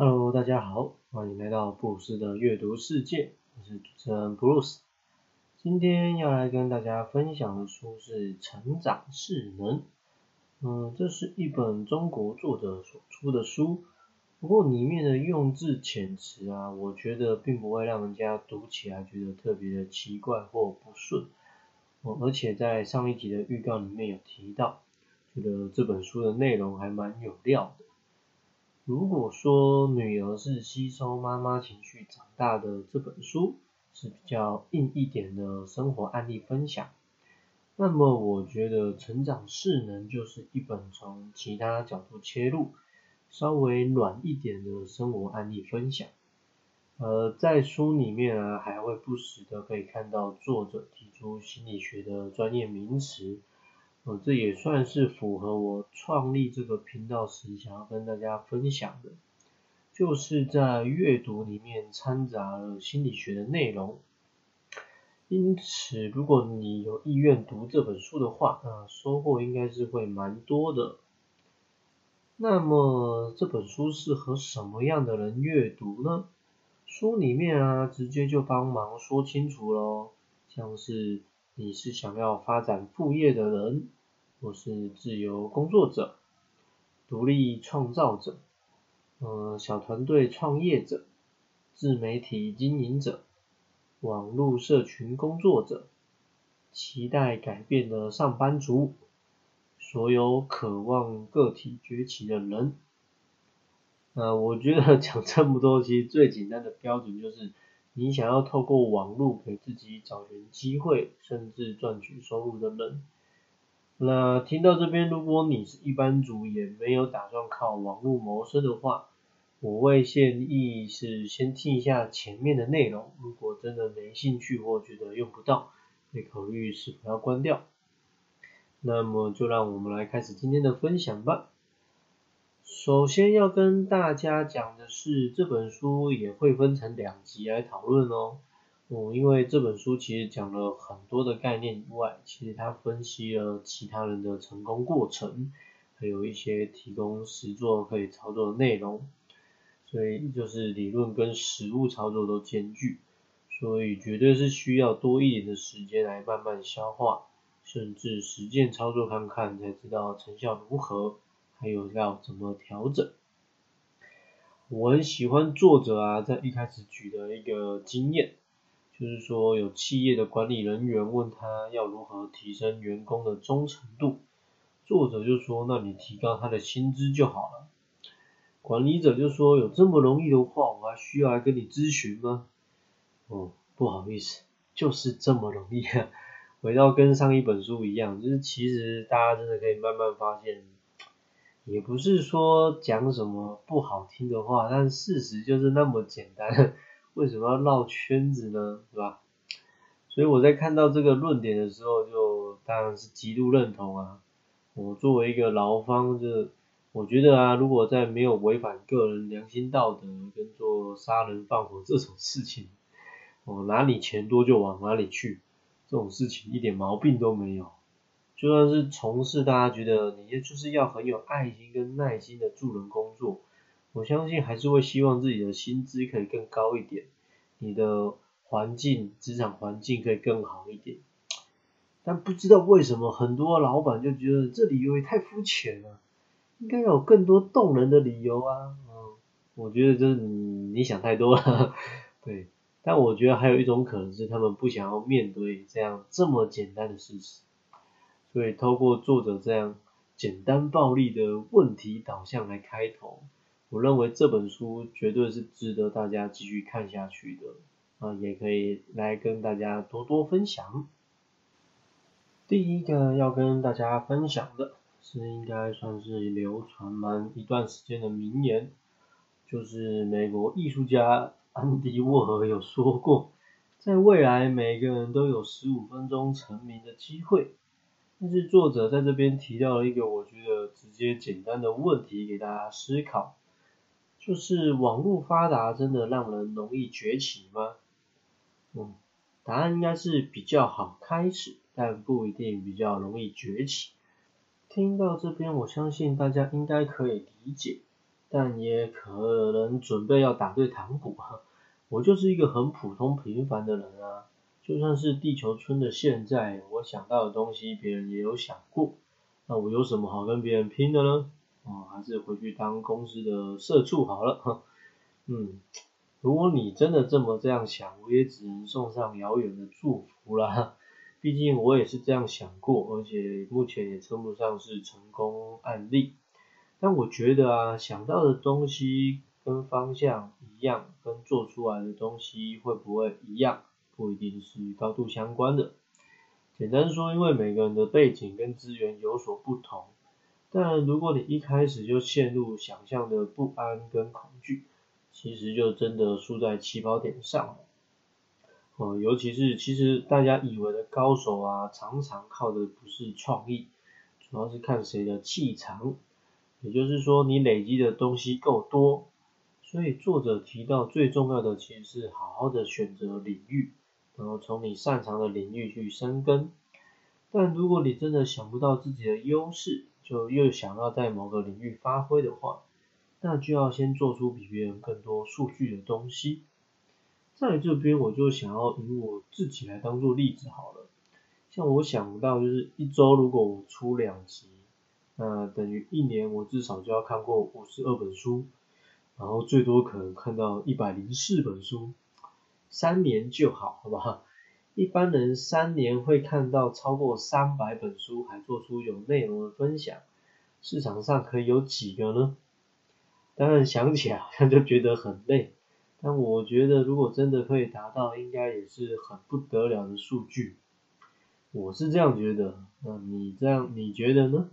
Hello，大家好，欢迎来到布鲁斯的阅读世界，我是主持人布鲁斯。今天要来跟大家分享的书是《成长势能》，嗯，这是一本中国作者所出的书，不过里面的用字遣词啊，我觉得并不会让人家读起来觉得特别的奇怪或不顺。哦，而且在上一集的预告里面有提到，觉得这本书的内容还蛮有料的。如果说女儿是吸收妈妈情绪长大的这本书是比较硬一点的生活案例分享，那么我觉得成长势能就是一本从其他角度切入，稍微软一点的生活案例分享。呃，在书里面啊，还会不时的可以看到作者提出心理学的专业名词。这也算是符合我创立这个频道时想要跟大家分享的，就是在阅读里面掺杂了心理学的内容。因此，如果你有意愿读这本书的话，那收获应该是会蛮多的。那么这本书适合什么样的人阅读呢？书里面啊，直接就帮忙说清楚喽，像是你是想要发展副业的人。我是自由工作者、独立创造者、呃小团队创业者、自媒体经营者、网络社群工作者、期待改变的上班族、所有渴望个体崛起的人。呃，我觉得 讲这么多，其实最简单的标准就是，你想要透过网络给自己找寻机会，甚至赚取收入的人。那听到这边，如果你是一般族，也没有打算靠网络谋生的话，我会建议是先听一下前面的内容。如果真的没兴趣或觉得用不到，可以考虑是否要关掉。那么就让我们来开始今天的分享吧。首先要跟大家讲的是，这本书也会分成两集来讨论哦。哦，因为这本书其实讲了很多的概念以外，其实它分析了其他人的成功过程，还有一些提供实作可以操作的内容，所以就是理论跟实物操作都兼具，所以绝对是需要多一点的时间来慢慢消化，甚至实践操作看看才知道成效如何，还有要怎么调整。我很喜欢作者啊在一开始举的一个经验。就是说，有企业的管理人员问他要如何提升员工的忠诚度，作者就说：“那你提高他的薪资就好了。”管理者就说：“有这么容易的话，我还需要来跟你咨询吗？”哦，不好意思，就是这么容易啊。回到跟上一本书一样，就是其实大家真的可以慢慢发现，也不是说讲什么不好听的话，但事实就是那么简单。为什么要绕圈子呢？是吧？所以我在看到这个论点的时候，就当然是极度认同啊。我作为一个劳方，就是我觉得啊，如果在没有违反个人良心道德跟做杀人放火这种事情，我，哪里钱多就往哪里去，这种事情一点毛病都没有。就算是从事大家觉得你就是要很有爱心跟耐心的助人工作。我相信还是会希望自己的薪资可以更高一点，你的环境、职场环境可以更好一点。但不知道为什么，很多老板就觉得这理由也太肤浅了，应该有更多动人的理由啊。嗯，我觉得这你想太多了。对，但我觉得还有一种可能是他们不想要面对这样这么简单的事实，所以透过作者这样简单暴力的问题导向来开头。我认为这本书绝对是值得大家继续看下去的，啊，也可以来跟大家多多分享。第一个要跟大家分享的是应该算是流传蛮一段时间的名言，就是美国艺术家 安迪沃荷有说过，在未来每个人都有十五分钟成名的机会。但是作者在这边提到了一个我觉得直接简单的问题给大家思考。就是网络发达真的让人容易崛起吗？嗯，答案应该是比较好开始，但不一定比较容易崛起。听到这边，我相信大家应该可以理解，但也可能准备要打对堂鼓哈。我就是一个很普通平凡的人啊，就算是地球村的现在，我想到的东西别人也有想过，那我有什么好跟别人拼的呢？哦，还是回去当公司的社畜好了哈。嗯，如果你真的这么这样想，我也只能送上遥远的祝福啦。毕竟我也是这样想过，而且目前也称不上是成功案例。但我觉得啊，想到的东西跟方向一样，跟做出来的东西会不会一样，不一定是高度相关的。简单说，因为每个人的背景跟资源有所不同。但如果你一开始就陷入想象的不安跟恐惧，其实就真的输在起跑点上了。哦，尤其是其实大家以为的高手啊，常常靠的不是创意，主要是看谁的气场。也就是说，你累积的东西够多。所以作者提到最重要的其实是好好的选择领域，然后从你擅长的领域去深耕。但如果你真的想不到自己的优势，就又想要在某个领域发挥的话，那就要先做出比别人更多数据的东西。在这边我就想要以我自己来当做例子好了，像我想到就是一周如果我出两集，那等于一年我至少就要看过五十二本书，然后最多可能看到一百零四本书，三年就好，好不好？一般人三年会看到超过三百本书，还做出有内容的分享，市场上可以有几个呢？当然想起来好像就觉得很累。但我觉得，如果真的可以达到，应该也是很不得了的数据。我是这样觉得，那你这样你觉得呢？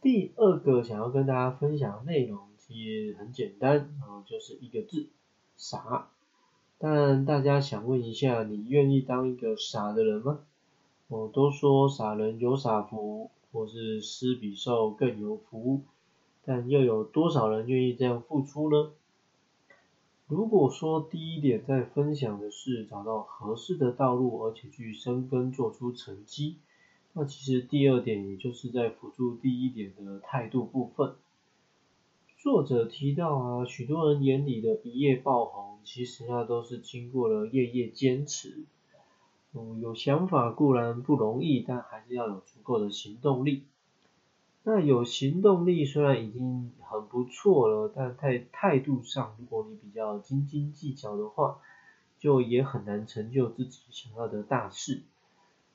第二个想要跟大家分享的内容其实很简单，然后就是一个字，傻。但大家想问一下，你愿意当一个傻的人吗？我都说傻人有傻福，或是施比受更有福，但又有多少人愿意这样付出呢？如果说第一点在分享的是找到合适的道路，而且去深耕做出成绩，那其实第二点也就是在辅助第一点的态度部分。作者提到啊，许多人眼里的一夜爆红，其实那都是经过了夜夜坚持。嗯，有想法固然不容易，但还是要有足够的行动力。那有行动力虽然已经很不错了，但在态度上，如果你比较斤斤计较的话，就也很难成就自己想要的大事。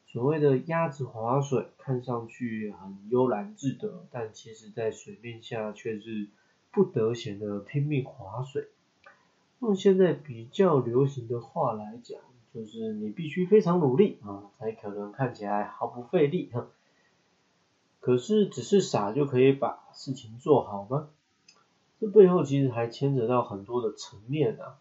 所谓的鸭子划水，看上去很悠然自得，但其实在水面下却是不得闲的拼命划水。用现在比较流行的话来讲，就是你必须非常努力啊，才可能看起来毫不费力哈。可是，只是傻就可以把事情做好吗？这背后其实还牵扯到很多的层面啊。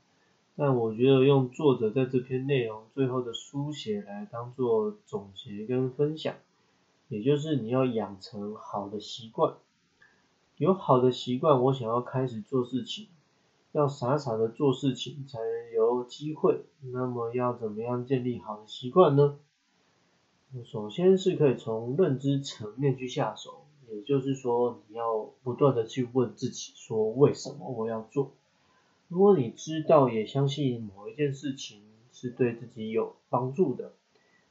但我觉得用作者在这篇内容最后的书写来当做总结跟分享，也就是你要养成好的习惯。有好的习惯，我想要开始做事情，要傻傻的做事情才有机会。那么要怎么样建立好的习惯呢？首先是可以从认知层面去下手，也就是说你要不断的去问自己说为什么我要做。如果你知道也相信某一件事情是对自己有帮助的，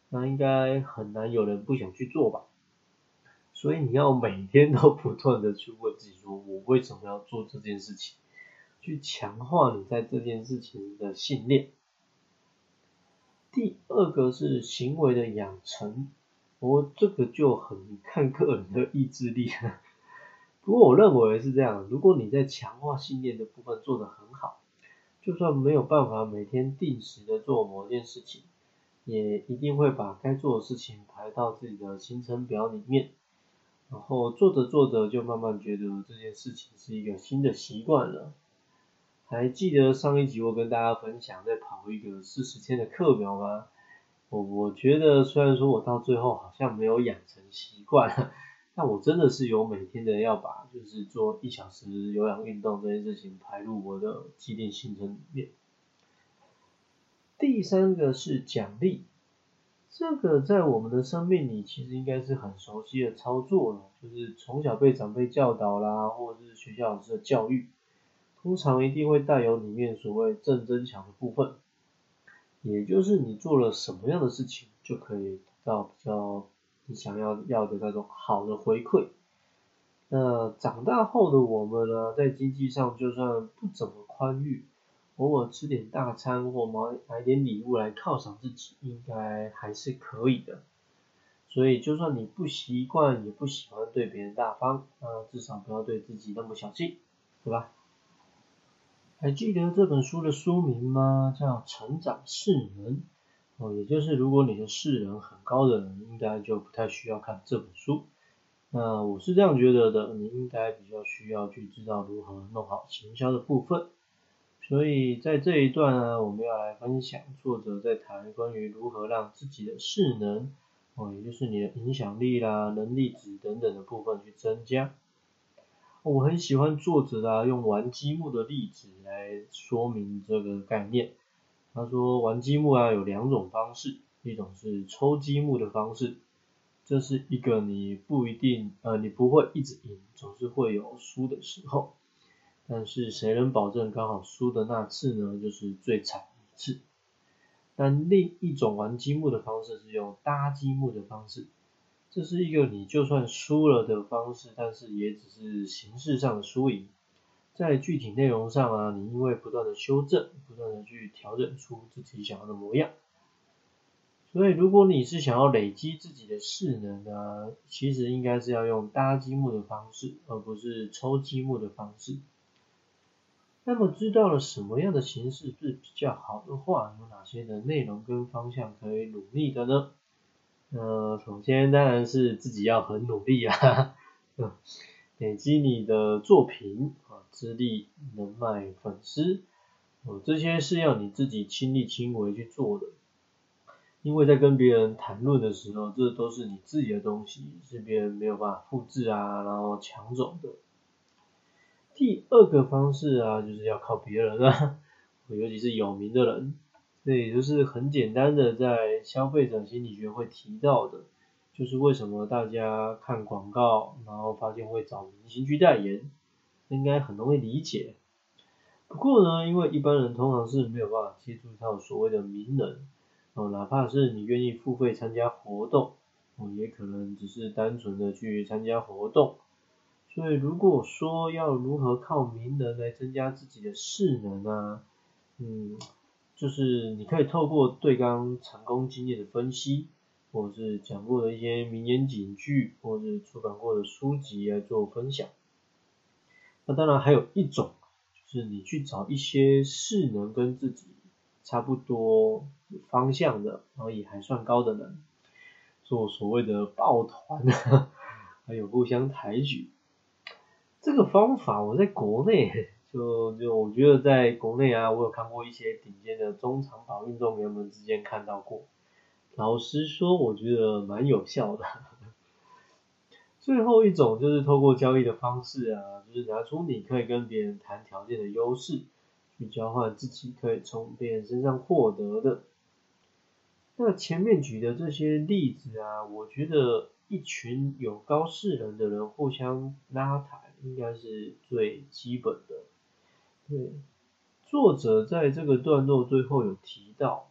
那应该很难有人不想去做吧。所以你要每天都不断的去问自己说我为什么要做这件事情，去强化你在这件事情的信念。第二个是行为的养成，我这个就很看个人的意志力。不过我认为是这样，如果你在强化信念的部分做得很好，就算没有办法每天定时的做某件事情，也一定会把该做的事情排到自己的行程表里面，然后做着做着就慢慢觉得这件事情是一个新的习惯了。还记得上一集我跟大家分享在跑一个四十天的课表吗？我我觉得虽然说我到最后好像没有养成习惯，但我真的是有每天的要把就是做一小时有氧运动这件事情排入我的既定行程里面。第三个是奖励，这个在我们的生命里其实应该是很熟悉的操作了，就是从小被长辈教导啦，或者是学校老师的教育，通常一定会带有里面所谓正增强的部分，也就是你做了什么样的事情，就可以得到比较你想要要的那种好的回馈。那长大后的我们呢，在经济上就算不怎么宽裕。偶尔吃点大餐或买买点礼物来犒赏自己，应该还是可以的。所以就算你不习惯，也不喜欢对别人大方，那至少不要对自己那么小气，对吧？还记得这本书的书名吗？叫《成长势能》。哦，也就是如果你的势能很高的人，应该就不太需要看这本书。那我是这样觉得的，你应该比较需要去知道如何弄好行销的部分。所以在这一段呢，我们要来分享作者在谈关于如何让自己的势能，哦，也就是你的影响力啦、能力值等等的部分去增加。我很喜欢作者啊用玩积木的例子来说明这个概念。他说玩积木啊有两种方式，一种是抽积木的方式，这是一个你不一定呃你不会一直赢，总是会有输的时候。但是谁能保证刚好输的那次呢？就是最惨一次。但另一种玩积木的方式是用搭积木的方式，这是一个你就算输了的方式，但是也只是形式上的输赢。在具体内容上啊，你因为不断的修正，不断的去调整出自己想要的模样。所以如果你是想要累积自己的势能呢，其实应该是要用搭积木的方式，而不是抽积木的方式。那么知道了什么样的形式是比较好的话，有哪些的内容跟方向可以努力的呢？呃，首先当然是自己要很努力啊，累积你的作品啊、资历、人脉、粉丝，哦，这些是要你自己亲力亲为去做的。因为在跟别人谈论的时候，这都是你自己的东西，是别人没有办法复制啊，然后抢走的。第二个方式啊，就是要靠别人啊，尤其是有名的人，这也就是很简单的在消费者心理学会提到的，就是为什么大家看广告，然后发现会找明星去代言，应该很容易理解。不过呢，因为一般人通常是没有办法接触到所谓的名人，哦，哪怕是你愿意付费参加活动，哦，也可能只是单纯的去参加活动。所以如果说要如何靠名人来增加自己的势能啊，嗯，就是你可以透过对刚成功经验的分析，或者是讲过的一些名言警句，或者是出版过的书籍来做分享。那当然还有一种，就是你去找一些势能跟自己差不多方向的，然后也还算高的人，做所谓的抱团，还有互相抬举。这个方法我在国内就就我觉得在国内啊，我有看过一些顶尖的中长跑运动员们之间看到过。老实说，我觉得蛮有效的。最后一种就是透过交易的方式啊，就是拿出你可以跟别人谈条件的优势，去交换自己可以从别人身上获得的。那前面举的这些例子啊，我觉得一群有高势能的人互相拉抬。应该是最基本的。对，作者在这个段落最后有提到，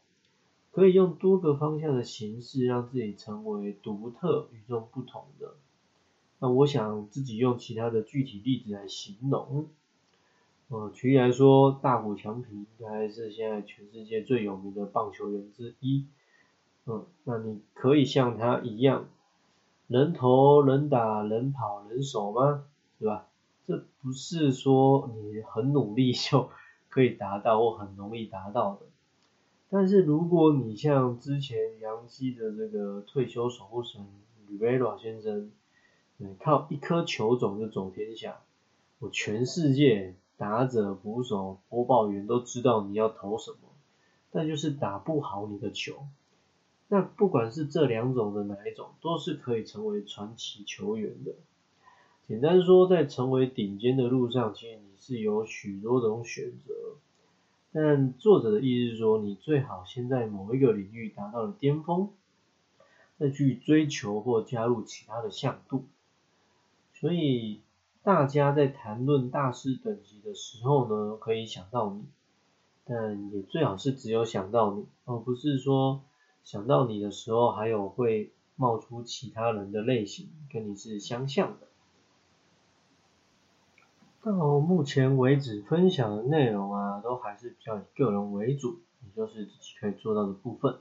可以用多个方向的形式让自己成为独特、与众不同的。那我想自己用其他的具体例子来形容。呃，举例来说，大谷翔平应该是现在全世界最有名的棒球员之一。嗯，那你可以像他一样，人投、人打、人跑、人守吗？对吧？这不是说你很努力就可以达到或很容易达到的。但是如果你像之前杨基的这个退休守护神 Rivera 先生，靠一颗球种就走天下，我全世界打者、捕手、播报员都知道你要投什么，但就是打不好你的球。那不管是这两种的哪一种，都是可以成为传奇球员的。简单说，在成为顶尖的路上，其实你是有许多种选择。但作者的意思是说，你最好先在某一个领域达到了巅峰，再去追求或加入其他的向度。所以大家在谈论大师等级的时候呢，可以想到你，但也最好是只有想到你，而不是说想到你的时候还有会冒出其他人的类型跟你是相像的。到目前为止分享的内容啊，都还是比较以个人为主，也就是自己可以做到的部分。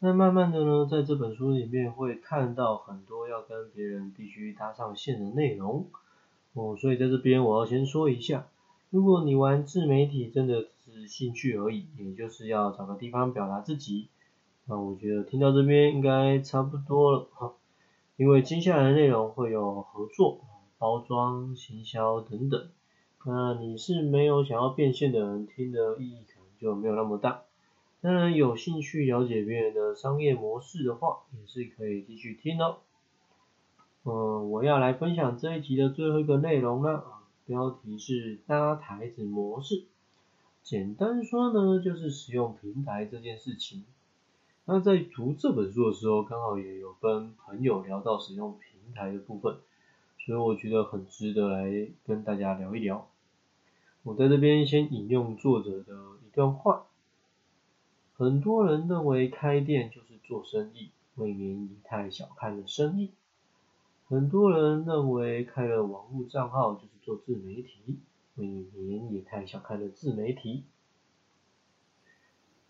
那慢慢的呢，在这本书里面会看到很多要跟别人必须搭上线的内容哦，所以在这边我要先说一下，如果你玩自媒体真的只是兴趣而已，也就是要找个地方表达自己，那我觉得听到这边应该差不多了哈，因为接下来的内容会有合作。包装、行销等等，那你是没有想要变现的人，听的意义可能就没有那么大。当然，有兴趣了解别人的商业模式的话，也是可以继续听哦。嗯，我要来分享这一集的最后一个内容了啊，标题是搭台子模式。简单说呢，就是使用平台这件事情。那在读这本书的时候，刚好也有跟朋友聊到使用平台的部分。所以我觉得很值得来跟大家聊一聊。我在这边先引用作者的一段话：很多人认为开店就是做生意，未免也太小看了生意；很多人认为开了网络账号就是做自媒体，未免也太小看了自媒体。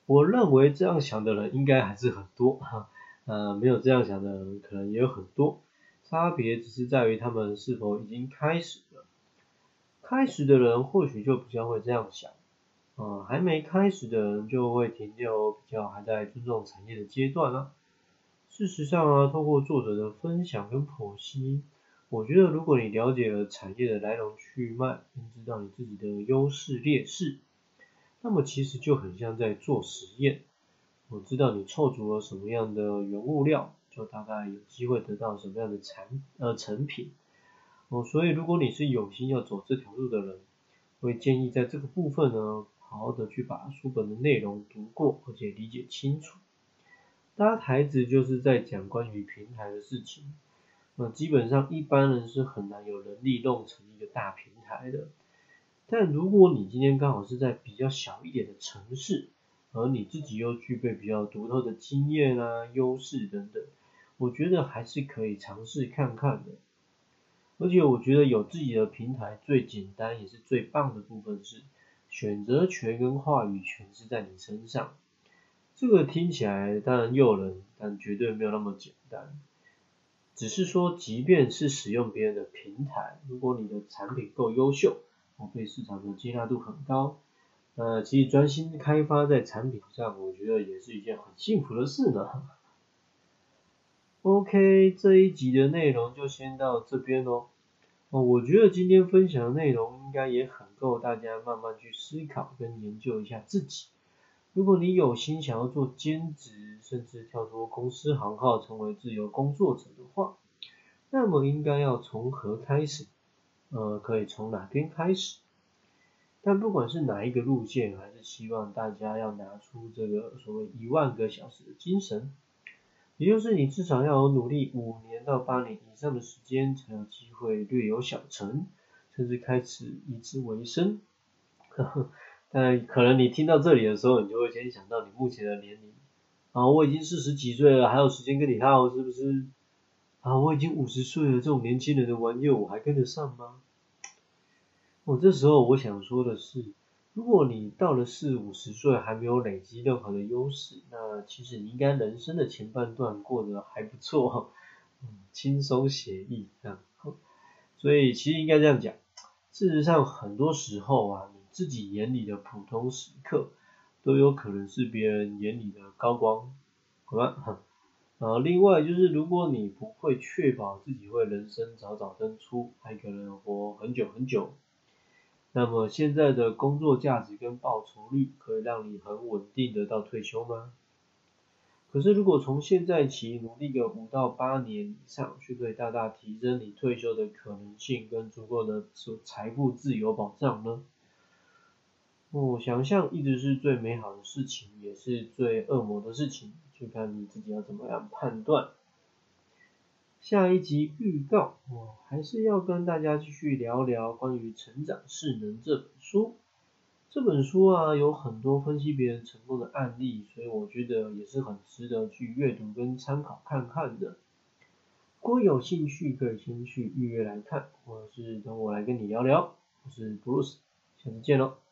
我认为这样想的人应该还是很多，哈，呃，没有这样想的人可能也有很多。差别只是在于他们是否已经开始了。开始的人或许就比较会这样想，啊，还没开始的人就会停留比较还在尊重产业的阶段了。事实上啊，透过作者的分享跟剖析，我觉得如果你了解了产业的来龙去脉，并知道你自己的优势劣势，那么其实就很像在做实验。我知道你凑足了什么样的原物料。就大概有机会得到什么样的产呃成品哦，所以如果你是有心要走这条路的人，会建议在这个部分呢，好好的去把书本的内容读过，而且理解清楚。搭台子就是在讲关于平台的事情，那基本上一般人是很难有能力弄成一个大平台的。但如果你今天刚好是在比较小一点的城市，而你自己又具备比较独特的经验啊、优势等等。我觉得还是可以尝试看看的，而且我觉得有自己的平台最简单也是最棒的部分是选择权跟话语权是在你身上。这个听起来当然诱人，但绝对没有那么简单。只是说，即便是使用别人的平台，如果你的产品够优秀，或对市场的接纳度很高，呃，其实专心开发在产品上，我觉得也是一件很幸福的事呢。OK，这一集的内容就先到这边喽。哦，我觉得今天分享的内容应该也很够大家慢慢去思考跟研究一下自己。如果你有心想要做兼职，甚至跳出公司行号成为自由工作者的话，那么应该要从何开始？呃，可以从哪边开始？但不管是哪一个路线，还是希望大家要拿出这个所谓一万个小时的精神。也就是你至少要有努力五年到八年以上的时间，才有机会略有小成，甚至开始以之为生。但可能你听到这里的时候，你就会先想到你目前的年龄啊，我已经四十几岁了，还有时间跟你耗是不是？啊，我已经五十岁了，这种年轻人的玩意我还跟得上吗？我这时候我想说的是。如果你到了四五十岁还没有累积任何的优势，那其实你应该人生的前半段过得还不错，嗯，轻松写意这样。所以其实应该这样讲，事实上很多时候啊，你自己眼里的普通时刻，都有可能是别人眼里的高光，好吧？啊，另外就是如果你不会确保自己会人生早早登出，还可能活很久很久。那么现在的工作价值跟报酬率可以让你很稳定的到退休吗？可是如果从现在起努力个五到八年以上，就可以大大提升你退休的可能性跟足够的财富自由保障呢？我想象一直是最美好的事情，也是最恶魔的事情，就看你自己要怎么样判断。下一集预告，我还是要跟大家继续聊聊关于《成长势能》这本书。这本书啊，有很多分析别人成功的案例，所以我觉得也是很值得去阅读跟参考看看的。如果有兴趣，可以先去预约来看，或者是等我来跟你聊聊。我是 Bruce，下次见喽。